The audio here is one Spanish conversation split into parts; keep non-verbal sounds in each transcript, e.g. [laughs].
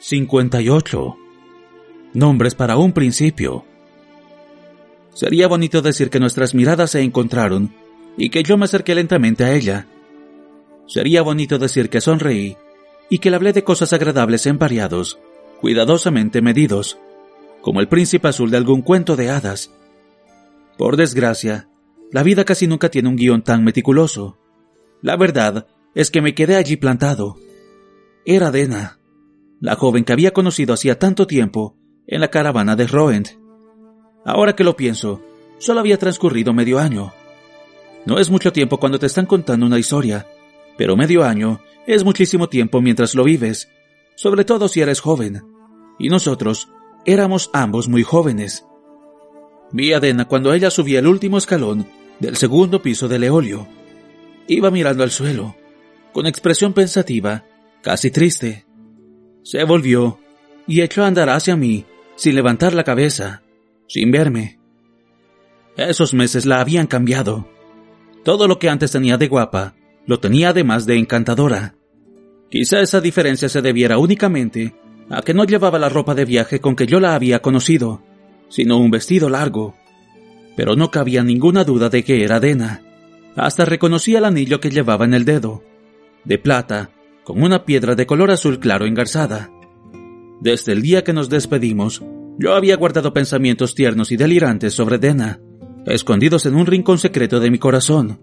58. Nombres para un principio. Sería bonito decir que nuestras miradas se encontraron y que yo me acerqué lentamente a ella. Sería bonito decir que sonreí y que le hablé de cosas agradables en variados, cuidadosamente medidos, como el príncipe azul de algún cuento de hadas. Por desgracia, la vida casi nunca tiene un guion tan meticuloso. La verdad es que me quedé allí plantado. Era Dena, la joven que había conocido hacía tanto tiempo en la caravana de Roend. Ahora que lo pienso, solo había transcurrido medio año. No es mucho tiempo cuando te están contando una historia, pero medio año es muchísimo tiempo mientras lo vives, sobre todo si eres joven. Y nosotros éramos ambos muy jóvenes. Vi a Dena cuando ella subía el último escalón del segundo piso del Eolio. Iba mirando al suelo, con expresión pensativa, casi triste. Se volvió y echó a andar hacia mí, sin levantar la cabeza, sin verme. Esos meses la habían cambiado. Todo lo que antes tenía de guapa, lo tenía además de encantadora. Quizá esa diferencia se debiera únicamente a que no llevaba la ropa de viaje con que yo la había conocido, sino un vestido largo. Pero no cabía ninguna duda de que era Dena. Hasta reconocí el anillo que llevaba en el dedo, de plata, con una piedra de color azul claro engarzada. Desde el día que nos despedimos, yo había guardado pensamientos tiernos y delirantes sobre Dena, escondidos en un rincón secreto de mi corazón.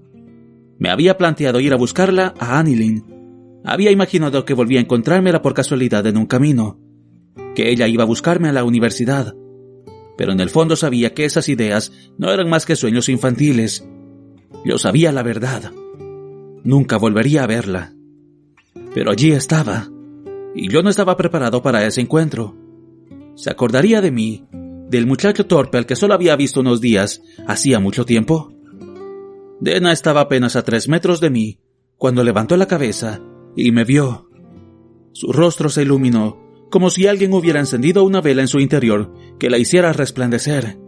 Me había planteado ir a buscarla a Anilin. Había imaginado que volvía a encontrármela por casualidad en un camino, que ella iba a buscarme a la universidad. Pero en el fondo sabía que esas ideas no eran más que sueños infantiles. Yo sabía la verdad. Nunca volvería a verla. Pero allí estaba, y yo no estaba preparado para ese encuentro. ¿Se acordaría de mí, del muchacho torpe al que solo había visto unos días, hacía mucho tiempo? Dena estaba apenas a tres metros de mí, cuando levantó la cabeza y me vio. Su rostro se iluminó, como si alguien hubiera encendido una vela en su interior que la hiciera resplandecer.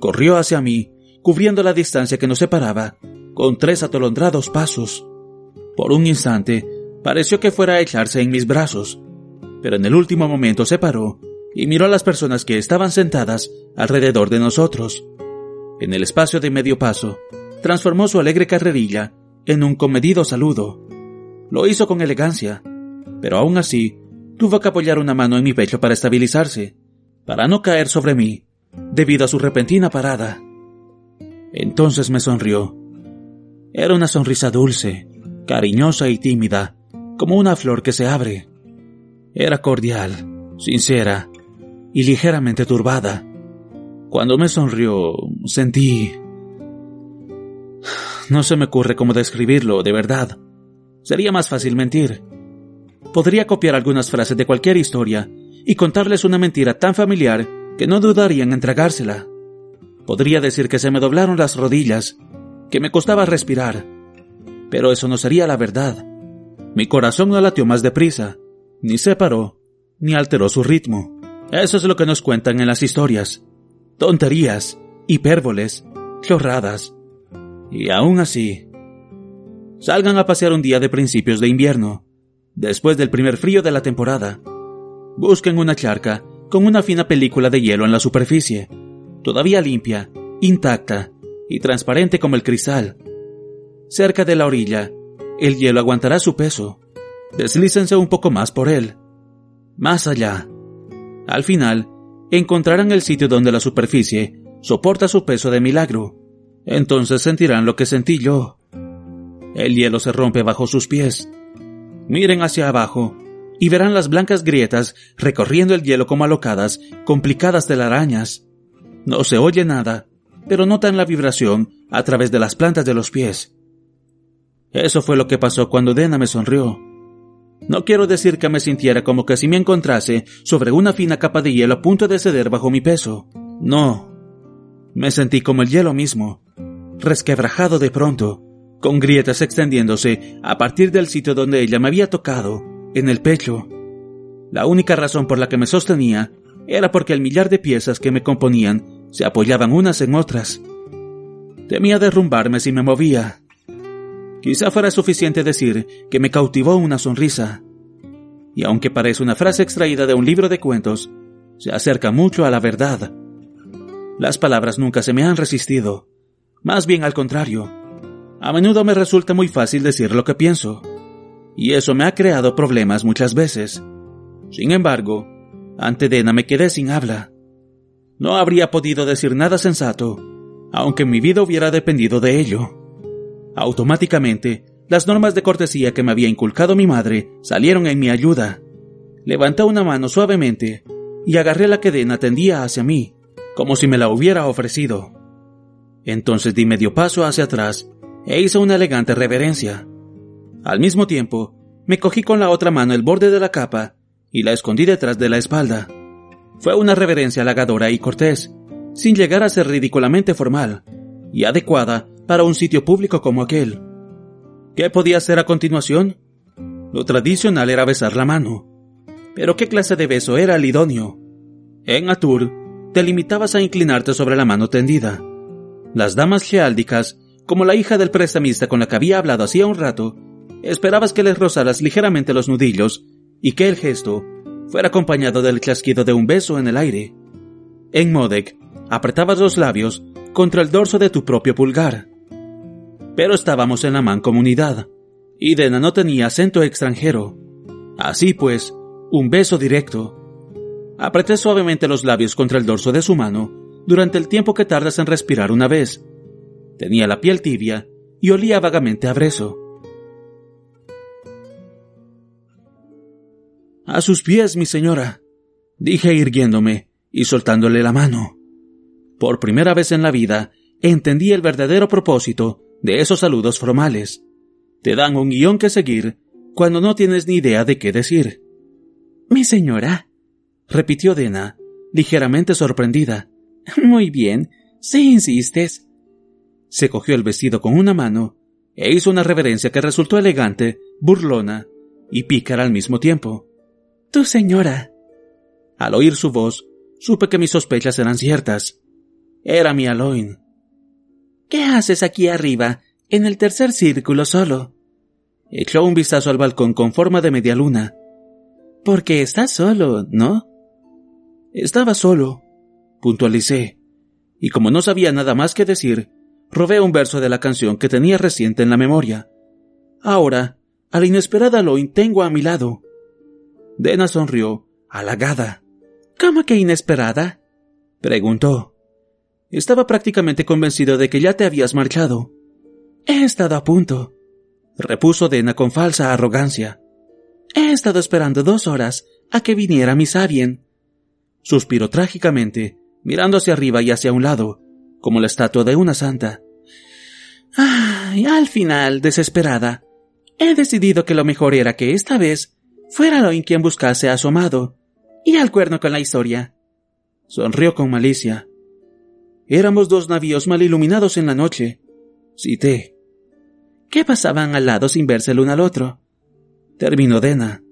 Corrió hacia mí, cubriendo la distancia que nos separaba, con tres atolondrados pasos. Por un instante Pareció que fuera a echarse en mis brazos, pero en el último momento se paró y miró a las personas que estaban sentadas alrededor de nosotros. En el espacio de medio paso, transformó su alegre carrerilla en un comedido saludo. Lo hizo con elegancia, pero aún así tuvo que apoyar una mano en mi pecho para estabilizarse, para no caer sobre mí, debido a su repentina parada. Entonces me sonrió. Era una sonrisa dulce, cariñosa y tímida, como una flor que se abre. Era cordial, sincera y ligeramente turbada. Cuando me sonrió, sentí... No se me ocurre cómo describirlo, de verdad. Sería más fácil mentir. Podría copiar algunas frases de cualquier historia y contarles una mentira tan familiar que no dudarían en tragársela. Podría decir que se me doblaron las rodillas, que me costaba respirar, pero eso no sería la verdad. Mi corazón no latió más deprisa, ni se paró, ni alteró su ritmo. Eso es lo que nos cuentan en las historias. Tonterías, hipérboles, chorradas. Y aún así, salgan a pasear un día de principios de invierno, después del primer frío de la temporada. Busquen una charca con una fina película de hielo en la superficie, todavía limpia, intacta y transparente como el cristal. Cerca de la orilla el hielo aguantará su peso. Deslícense un poco más por él. Más allá. Al final, encontrarán el sitio donde la superficie soporta su peso de milagro. Entonces sentirán lo que sentí yo. El hielo se rompe bajo sus pies. Miren hacia abajo y verán las blancas grietas recorriendo el hielo como alocadas, complicadas telarañas. No se oye nada, pero notan la vibración a través de las plantas de los pies. Eso fue lo que pasó cuando Dena me sonrió. No quiero decir que me sintiera como que si me encontrase sobre una fina capa de hielo a punto de ceder bajo mi peso. No. Me sentí como el hielo mismo, resquebrajado de pronto, con grietas extendiéndose a partir del sitio donde ella me había tocado, en el pecho. La única razón por la que me sostenía era porque el millar de piezas que me componían se apoyaban unas en otras. Temía derrumbarme si me movía. Quizá fuera suficiente decir que me cautivó una sonrisa. y aunque parece una frase extraída de un libro de cuentos, se acerca mucho a la verdad. Las palabras nunca se me han resistido, más bien al contrario. A menudo me resulta muy fácil decir lo que pienso, y eso me ha creado problemas muchas veces. Sin embargo, ante Dena me quedé sin habla. No habría podido decir nada sensato, aunque mi vida hubiera dependido de ello. Automáticamente, las normas de cortesía que me había inculcado mi madre salieron en mi ayuda. Levanté una mano suavemente y agarré la que Dena tendía hacia mí, como si me la hubiera ofrecido. Entonces di medio paso hacia atrás e hice una elegante reverencia. Al mismo tiempo, me cogí con la otra mano el borde de la capa y la escondí detrás de la espalda. Fue una reverencia halagadora y cortés, sin llegar a ser ridículamente formal, y adecuada para un sitio público como aquel. ¿Qué podía hacer a continuación? Lo tradicional era besar la mano. Pero ¿qué clase de beso era el idóneo? En Atur, te limitabas a inclinarte sobre la mano tendida. Las damas geáldicas, como la hija del prestamista con la que había hablado hacía un rato, esperabas que les rozaras ligeramente los nudillos y que el gesto fuera acompañado del chasquido de un beso en el aire. En Modek, apretabas los labios contra el dorso de tu propio pulgar. Pero estábamos en la mancomunidad, y Dena no tenía acento extranjero. Así pues, un beso directo. Apreté suavemente los labios contra el dorso de su mano durante el tiempo que tardas en respirar una vez. Tenía la piel tibia y olía vagamente a brezo. A sus pies, mi señora, dije irguiéndome y soltándole la mano. Por primera vez en la vida entendí el verdadero propósito de esos saludos formales. Te dan un guion que seguir cuando no tienes ni idea de qué decir. Mi señora, repitió Dena, ligeramente sorprendida. [laughs] Muy bien, si insistes. Se cogió el vestido con una mano e hizo una reverencia que resultó elegante, burlona y pícara al mismo tiempo. Tu señora. Al oír su voz, supe que mis sospechas eran ciertas. Era mi Aloin. ¿Qué haces aquí arriba, en el tercer círculo solo? Echó un vistazo al balcón con forma de media luna. Porque estás solo, ¿no? Estaba solo, puntualicé, y como no sabía nada más que decir, robé un verso de la canción que tenía reciente en la memoria. Ahora, a la inesperada Aloin tengo a mi lado. Dena sonrió, halagada. ¿Cómo que inesperada? preguntó. Estaba prácticamente convencido de que ya te habías marchado. He estado a punto, repuso Dena con falsa arrogancia. He estado esperando dos horas a que viniera mi Sabien. Suspiró trágicamente, mirando hacia arriba y hacia un lado, como la estatua de una santa. Ay, al final, desesperada, he decidido que lo mejor era que esta vez fuera Loin quien buscase a su amado, y al cuerno con la historia. Sonrió con malicia. Éramos dos navíos mal iluminados en la noche. Cité. ¿Qué pasaban al lado sin verse el uno al otro? Terminó Dena.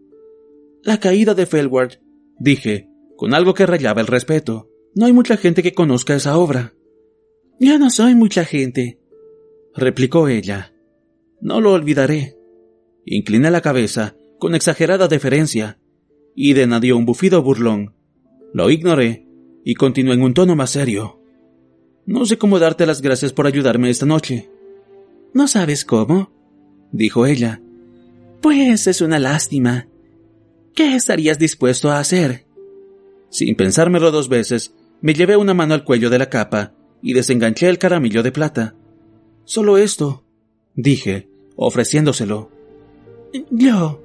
La caída de Felward, dije, con algo que rayaba el respeto. No hay mucha gente que conozca esa obra. Ya no soy mucha gente, replicó ella. No lo olvidaré. Incliné la cabeza con exagerada deferencia, y Dena dio un bufido burlón. Lo ignoré y continué en un tono más serio. No sé cómo darte las gracias por ayudarme esta noche. ¿No sabes cómo? dijo ella. Pues es una lástima. ¿Qué estarías dispuesto a hacer? Sin pensármelo dos veces, me llevé una mano al cuello de la capa y desenganché el caramillo de plata. Solo esto, dije, ofreciéndoselo. Yo,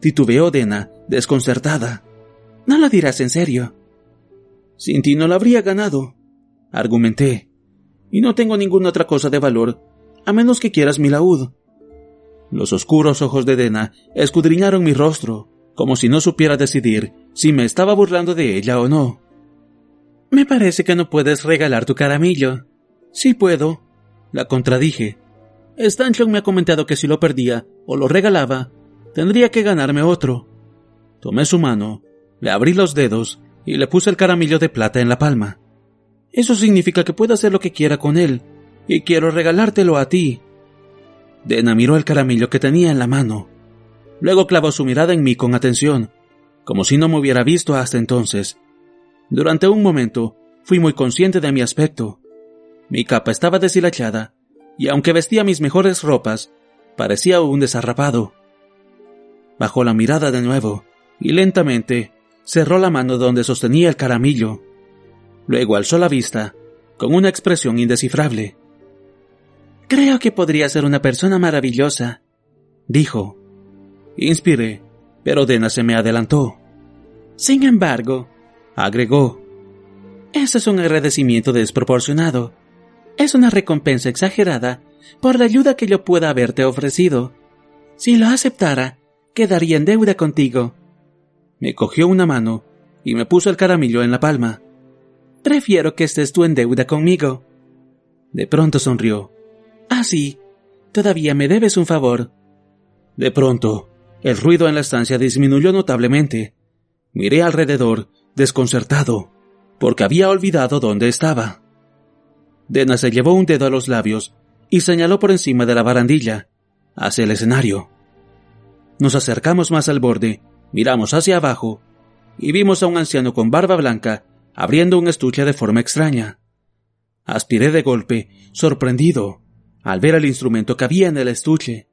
Titubeó Dena, desconcertada. No lo dirás en serio. Sin ti no lo habría ganado, argumenté. Y no tengo ninguna otra cosa de valor, a menos que quieras mi laúd. Los oscuros ojos de Dena escudriñaron mi rostro, como si no supiera decidir si me estaba burlando de ella o no. Me parece que no puedes regalar tu caramillo. Sí puedo, la contradije. Stanchon me ha comentado que si lo perdía o lo regalaba, Tendría que ganarme otro. Tomé su mano, le abrí los dedos y le puse el caramillo de plata en la palma. Eso significa que puedo hacer lo que quiera con él, y quiero regalártelo a ti. Dena miró el caramillo que tenía en la mano. Luego clavó su mirada en mí con atención, como si no me hubiera visto hasta entonces. Durante un momento fui muy consciente de mi aspecto. Mi capa estaba deshilachada, y aunque vestía mis mejores ropas, parecía un desarrapado. Bajó la mirada de nuevo, y lentamente cerró la mano donde sostenía el caramillo. Luego alzó la vista, con una expresión indescifrable. Creo que podría ser una persona maravillosa, dijo. Inspiré, pero Dena se me adelantó. Sin embargo, agregó, ese es un agradecimiento desproporcionado. Es una recompensa exagerada por la ayuda que yo pueda haberte ofrecido. Si lo aceptara, quedaría en deuda contigo. Me cogió una mano y me puso el caramillo en la palma. Prefiero que estés tú en deuda conmigo. De pronto sonrió. Ah, sí. Todavía me debes un favor. De pronto, el ruido en la estancia disminuyó notablemente. Miré alrededor, desconcertado, porque había olvidado dónde estaba. Dena se llevó un dedo a los labios y señaló por encima de la barandilla, hacia el escenario. Nos acercamos más al borde, miramos hacia abajo y vimos a un anciano con barba blanca abriendo un estuche de forma extraña. Aspiré de golpe, sorprendido, al ver el instrumento que había en el estuche.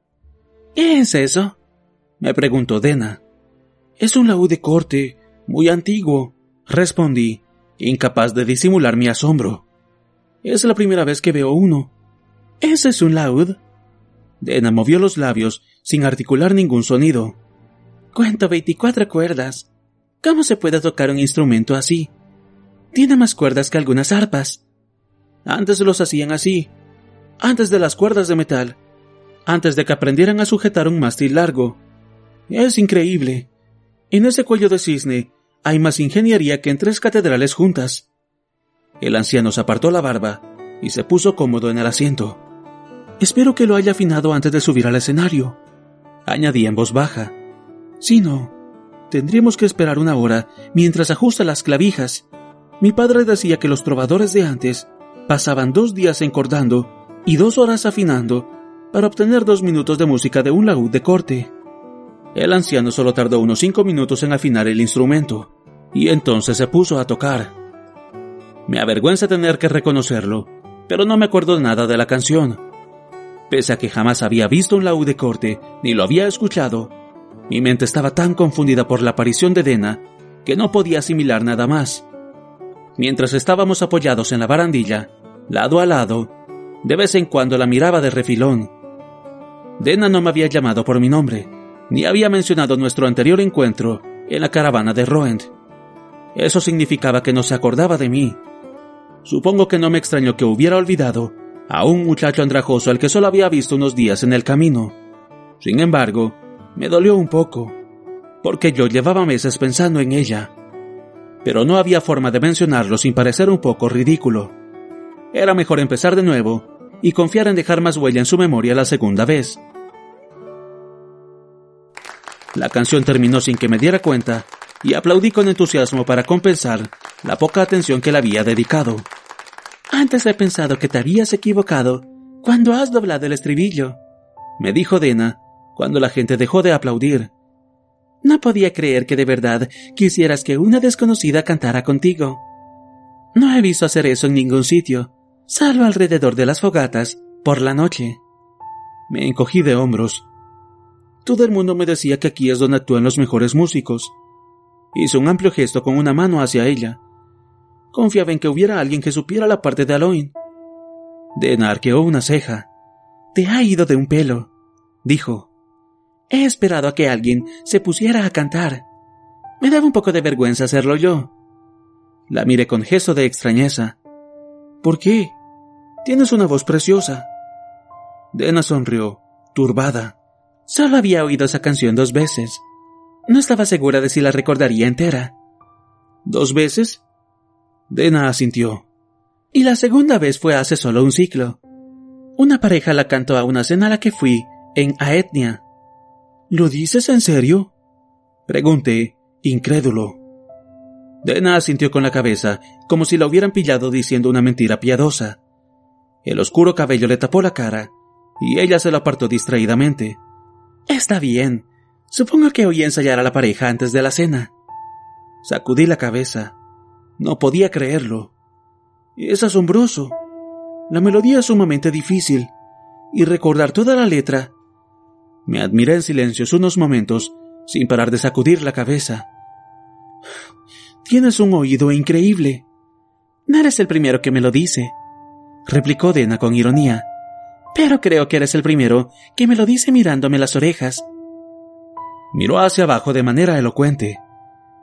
¿Qué es eso? me preguntó Dena. Es un laúd de corte, muy antiguo, respondí, incapaz de disimular mi asombro. Es la primera vez que veo uno. ¿Ese es un laúd? Dena movió los labios sin articular ningún sonido. Cuento veinticuatro cuerdas. ¿Cómo se puede tocar un instrumento así? Tiene más cuerdas que algunas arpas. Antes los hacían así, antes de las cuerdas de metal, antes de que aprendieran a sujetar un mástil largo. Es increíble. En ese cuello de cisne hay más ingeniería que en tres catedrales juntas. El anciano se apartó la barba y se puso cómodo en el asiento. Espero que lo haya afinado antes de subir al escenario, añadí en voz baja. Si no, tendríamos que esperar una hora mientras ajusta las clavijas. Mi padre decía que los trovadores de antes pasaban dos días encordando y dos horas afinando para obtener dos minutos de música de un laúd de corte. El anciano solo tardó unos cinco minutos en afinar el instrumento, y entonces se puso a tocar. Me avergüenza tener que reconocerlo, pero no me acuerdo nada de la canción. Pese a que jamás había visto un laúd de corte, ni lo había escuchado, mi mente estaba tan confundida por la aparición de Dena que no podía asimilar nada más. Mientras estábamos apoyados en la barandilla, lado a lado, de vez en cuando la miraba de refilón. Dena no me había llamado por mi nombre, ni había mencionado nuestro anterior encuentro en la caravana de Roend. Eso significaba que no se acordaba de mí. Supongo que no me extrañó que hubiera olvidado a un muchacho andrajoso al que solo había visto unos días en el camino. Sin embargo, me dolió un poco, porque yo llevaba meses pensando en ella. Pero no había forma de mencionarlo sin parecer un poco ridículo. Era mejor empezar de nuevo y confiar en dejar más huella en su memoria la segunda vez. La canción terminó sin que me diera cuenta y aplaudí con entusiasmo para compensar la poca atención que le había dedicado. Antes he pensado que te habías equivocado cuando has doblado el estribillo, me dijo Dena cuando la gente dejó de aplaudir. No podía creer que de verdad quisieras que una desconocida cantara contigo. No he visto hacer eso en ningún sitio, salvo alrededor de las fogatas, por la noche. Me encogí de hombros. Todo el mundo me decía que aquí es donde actúan los mejores músicos. Hizo un amplio gesto con una mano hacia ella. Confiaba en que hubiera alguien que supiera la parte de Aloin. Dena arqueó una ceja. Te ha ido de un pelo, dijo. He esperado a que alguien se pusiera a cantar. Me daba un poco de vergüenza hacerlo yo. La miré con gesto de extrañeza. ¿Por qué? Tienes una voz preciosa. Dena sonrió, turbada. Solo había oído esa canción dos veces. No estaba segura de si la recordaría entera. ¿Dos veces? Dena asintió. Y la segunda vez fue hace solo un ciclo. Una pareja la cantó a una cena a la que fui, en Aetnia. ¿Lo dices en serio? Pregunté, incrédulo. Dena asintió con la cabeza, como si la hubieran pillado diciendo una mentira piadosa. El oscuro cabello le tapó la cara, y ella se lo apartó distraídamente. Está bien. Supongo que oí ensayar a la pareja antes de la cena. Sacudí la cabeza. No podía creerlo. Es asombroso. La melodía es sumamente difícil, y recordar toda la letra. Me admiré en silencio unos momentos, sin parar de sacudir la cabeza. Tienes un oído increíble. No eres el primero que me lo dice, replicó Dena con ironía. Pero creo que eres el primero que me lo dice mirándome las orejas. Miró hacia abajo de manera elocuente.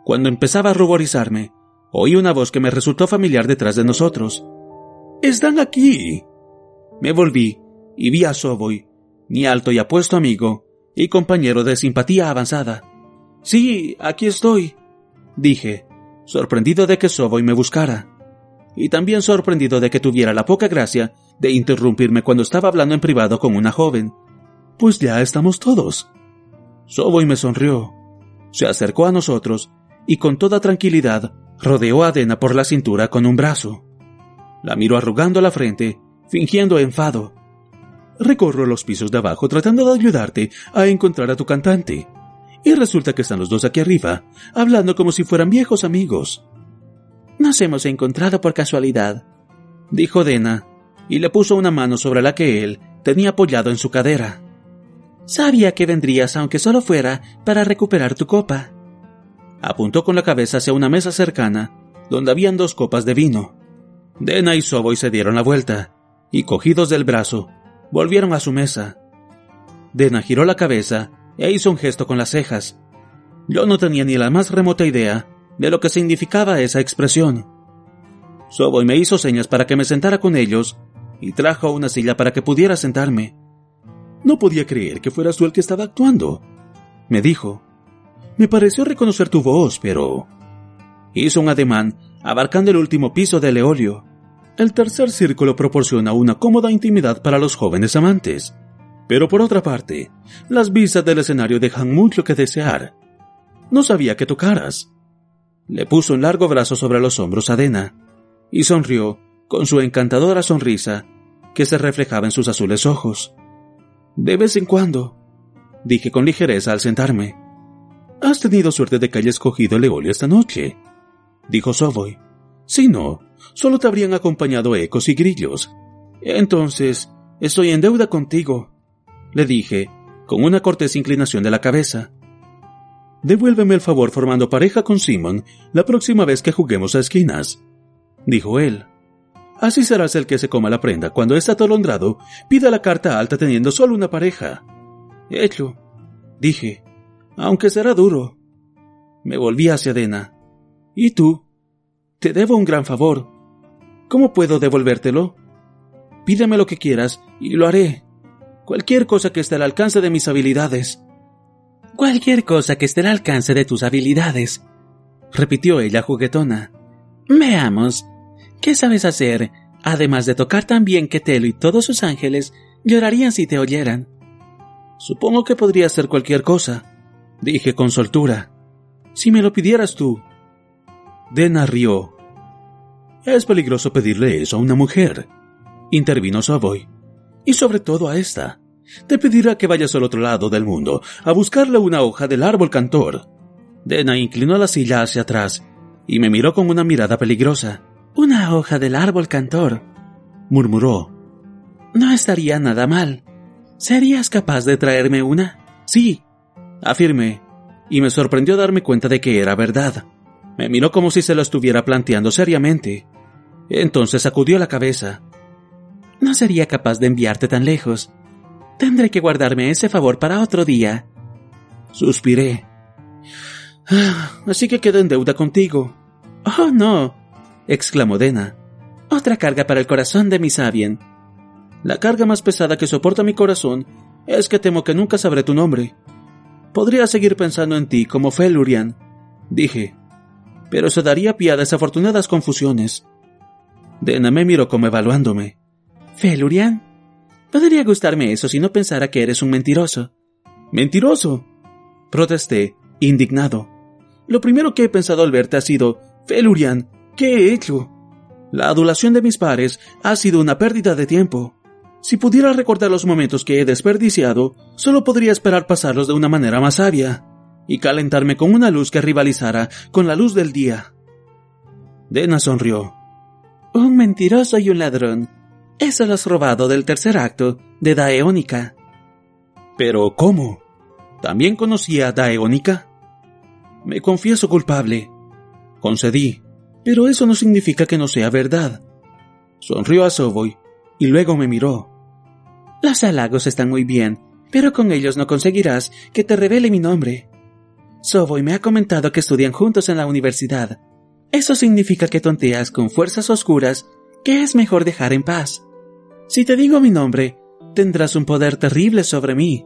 Cuando empezaba a ruborizarme, oí una voz que me resultó familiar detrás de nosotros. Están aquí. Me volví y vi a Soboy, mi alto y apuesto amigo y compañero de simpatía avanzada. Sí, aquí estoy, dije, sorprendido de que Soboy me buscara, y también sorprendido de que tuviera la poca gracia de interrumpirme cuando estaba hablando en privado con una joven. Pues ya estamos todos. Soboy me sonrió, se acercó a nosotros y con toda tranquilidad rodeó a Dena por la cintura con un brazo. La miró arrugando la frente, fingiendo enfado. Recorro los pisos de abajo tratando de ayudarte a encontrar a tu cantante. Y resulta que están los dos aquí arriba, hablando como si fueran viejos amigos. Nos hemos encontrado por casualidad, dijo Dena, y le puso una mano sobre la que él tenía apoyado en su cadera. Sabía que vendrías aunque solo fuera para recuperar tu copa. Apuntó con la cabeza hacia una mesa cercana, donde habían dos copas de vino. Dena y Soboy se dieron la vuelta, y cogidos del brazo, volvieron a su mesa. Dena giró la cabeza e hizo un gesto con las cejas. Yo no tenía ni la más remota idea de lo que significaba esa expresión. Soboy me hizo señas para que me sentara con ellos y trajo una silla para que pudiera sentarme. No podía creer que fueras tú el que estaba actuando, me dijo. Me pareció reconocer tu voz, pero... Hizo un ademán abarcando el último piso del eolio. El tercer círculo proporciona una cómoda intimidad para los jóvenes amantes. Pero por otra parte, las vistas del escenario dejan mucho que desear. No sabía que tocaras. Le puso un largo brazo sobre los hombros a Dena y sonrió con su encantadora sonrisa que se reflejaba en sus azules ojos. De vez en cuando, dije con ligereza al sentarme. Has tenido suerte de que haya escogido el eolio esta noche, dijo Soboy. Si no, solo te habrían acompañado ecos y grillos. Entonces, estoy en deuda contigo, le dije, con una cortés inclinación de la cabeza. Devuélveme el favor formando pareja con Simon la próxima vez que juguemos a esquinas, dijo él. Así serás el que se coma la prenda cuando está atolondrado pida la carta alta teniendo solo una pareja. Hecho, dije, aunque será duro. Me volví hacia Dena. ¿Y tú? Te debo un gran favor. ¿Cómo puedo devolvértelo? Pídeme lo que quieras y lo haré. Cualquier cosa que esté al alcance de mis habilidades. Cualquier cosa que esté al alcance de tus habilidades, repitió ella juguetona. Veamos, ¿qué sabes hacer, además de tocar tan bien que Telo y todos sus ángeles llorarían si te oyeran? Supongo que podría hacer cualquier cosa, dije con soltura. Si me lo pidieras tú. Dena rió. Es peligroso pedirle eso a una mujer, intervino Savoy y sobre todo a esta. Te pedirá que vayas al otro lado del mundo a buscarle una hoja del árbol cantor. Dena inclinó la silla hacia atrás y me miró con una mirada peligrosa. Una hoja del árbol cantor, murmuró. No estaría nada mal. ¿Serías capaz de traerme una? Sí, afirmé, y me sorprendió darme cuenta de que era verdad. Me miró como si se lo estuviera planteando seriamente. Entonces sacudió la cabeza no sería capaz de enviarte tan lejos. Tendré que guardarme ese favor para otro día. Suspiré. Así que quedo en deuda contigo. Oh, no, exclamó Dena. Otra carga para el corazón de mi Sabien. La carga más pesada que soporta mi corazón es que temo que nunca sabré tu nombre. Podría seguir pensando en ti como Felurian, dije, pero eso daría pie a desafortunadas confusiones. Dena me miró como evaluándome. Felurian, podría gustarme eso si no pensara que eres un mentiroso. ¿Mentiroso? Protesté, indignado. Lo primero que he pensado al verte ha sido, Felurian, ¿qué he hecho? La adulación de mis pares ha sido una pérdida de tiempo. Si pudiera recordar los momentos que he desperdiciado, solo podría esperar pasarlos de una manera más sabia y calentarme con una luz que rivalizara con la luz del día. Dena sonrió. Un mentiroso y un ladrón. Eso lo has robado del tercer acto de Daeónica. Pero, ¿cómo? ¿También conocía a Daeónica? Me confieso culpable. Concedí, pero eso no significa que no sea verdad. Sonrió a Soboy y luego me miró. Los halagos están muy bien, pero con ellos no conseguirás que te revele mi nombre. Soboy me ha comentado que estudian juntos en la universidad. Eso significa que tonteas con fuerzas oscuras que es mejor dejar en paz. Si te digo mi nombre, tendrás un poder terrible sobre mí.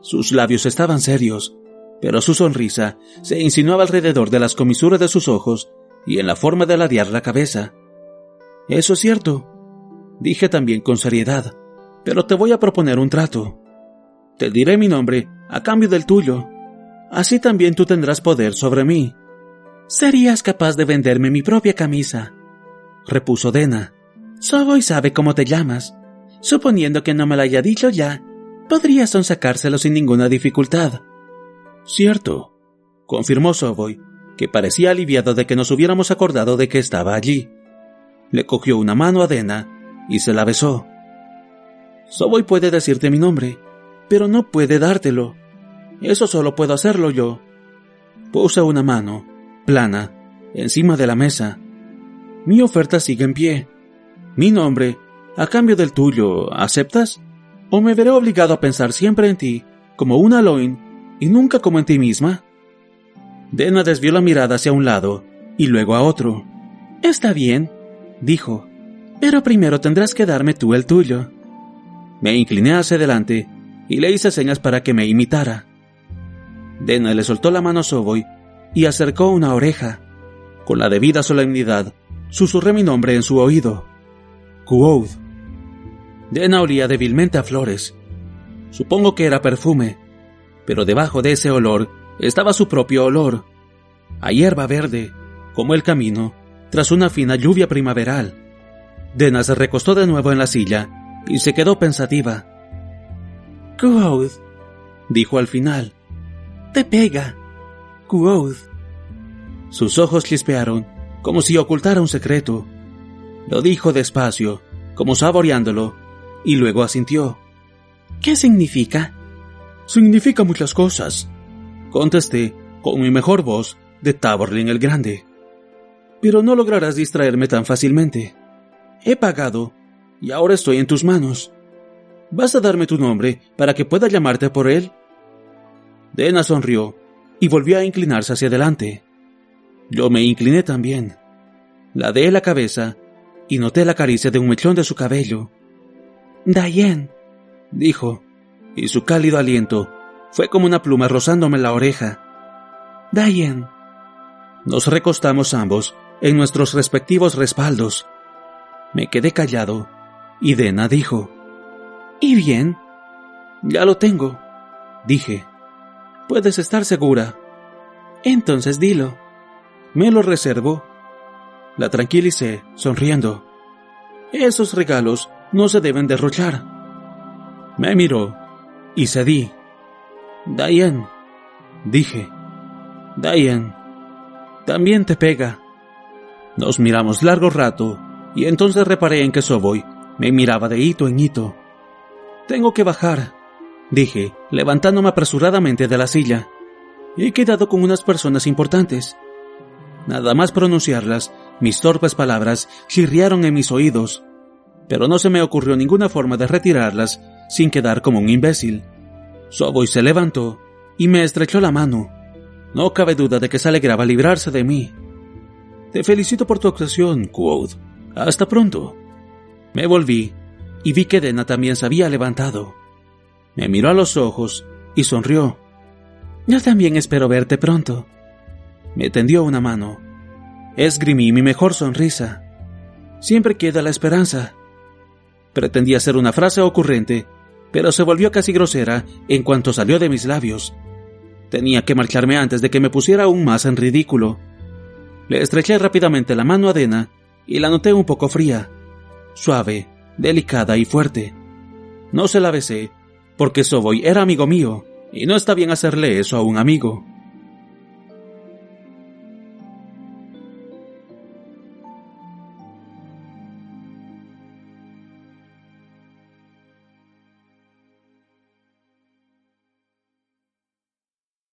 Sus labios estaban serios, pero su sonrisa se insinuaba alrededor de las comisuras de sus ojos y en la forma de ladear la cabeza. Eso es cierto, dije también con seriedad, pero te voy a proponer un trato. Te diré mi nombre a cambio del tuyo. Así también tú tendrás poder sobre mí. Serías capaz de venderme mi propia camisa, repuso Dena. Soboy sabe cómo te llamas. Suponiendo que no me lo haya dicho ya, podrías sacárselo sin ninguna dificultad. Cierto, confirmó Soboy, que parecía aliviado de que nos hubiéramos acordado de que estaba allí. Le cogió una mano a Dena y se la besó. Soboy puede decirte mi nombre, pero no puede dártelo. Eso solo puedo hacerlo yo. Puse una mano, plana, encima de la mesa. Mi oferta sigue en pie. Mi nombre, a cambio del tuyo, ¿aceptas? ¿O me veré obligado a pensar siempre en ti, como una Loin, y nunca como en ti misma? Dena desvió la mirada hacia un lado y luego a otro. Está bien, dijo, pero primero tendrás que darme tú el tuyo. Me incliné hacia adelante y le hice señas para que me imitara. Dena le soltó la mano a Soboy y acercó una oreja. Con la debida solemnidad, susurré mi nombre en su oído. Kuoud. Dena olía débilmente a flores. Supongo que era perfume, pero debajo de ese olor estaba su propio olor, a hierba verde, como el camino, tras una fina lluvia primaveral. Dena se recostó de nuevo en la silla y se quedó pensativa. Kuoud, dijo al final. Te pega. Kuoud. Sus ojos chispearon, como si ocultara un secreto. Lo dijo despacio, como saboreándolo, y luego asintió. ¿Qué significa? Significa muchas cosas, contesté con mi mejor voz de Taborlin el Grande. Pero no lograrás distraerme tan fácilmente. He pagado y ahora estoy en tus manos. ¿Vas a darme tu nombre para que pueda llamarte por él? Dena sonrió y volvió a inclinarse hacia adelante. Yo me incliné también. Ladeé la cabeza y noté la caricia de un mechón de su cabello. Diane, dijo, y su cálido aliento fue como una pluma rozándome la oreja. Diane. Nos recostamos ambos en nuestros respectivos respaldos. Me quedé callado y Dena dijo, ¿Y bien? Ya lo tengo, dije. Puedes estar segura. Entonces dilo. Me lo reservo. La tranquilicé, sonriendo. Esos regalos no se deben derrochar. Me miró y cedí. Diane, dije. Diane, también te pega. Nos miramos largo rato y entonces reparé en que Soboy me miraba de hito en hito. Tengo que bajar, dije, levantándome apresuradamente de la silla. He quedado con unas personas importantes. Nada más pronunciarlas, mis torpes palabras chirriaron en mis oídos, pero no se me ocurrió ninguna forma de retirarlas sin quedar como un imbécil. Soboy se levantó y me estrechó la mano. No cabe duda de que se alegraba librarse de mí. Te felicito por tu actuación, Quoth. Hasta pronto. Me volví y vi que Dena también se había levantado. Me miró a los ojos y sonrió. Yo también espero verte pronto. Me tendió una mano. Esgrimí mi mejor sonrisa. Siempre queda la esperanza. Pretendía hacer una frase ocurrente pero se volvió casi grosera en cuanto salió de mis labios. Tenía que marcharme antes de que me pusiera aún más en ridículo. Le estreché rápidamente la mano a Dena y la noté un poco fría, suave, delicada y fuerte. No se la besé, porque Soboy era amigo mío, y no está bien hacerle eso a un amigo.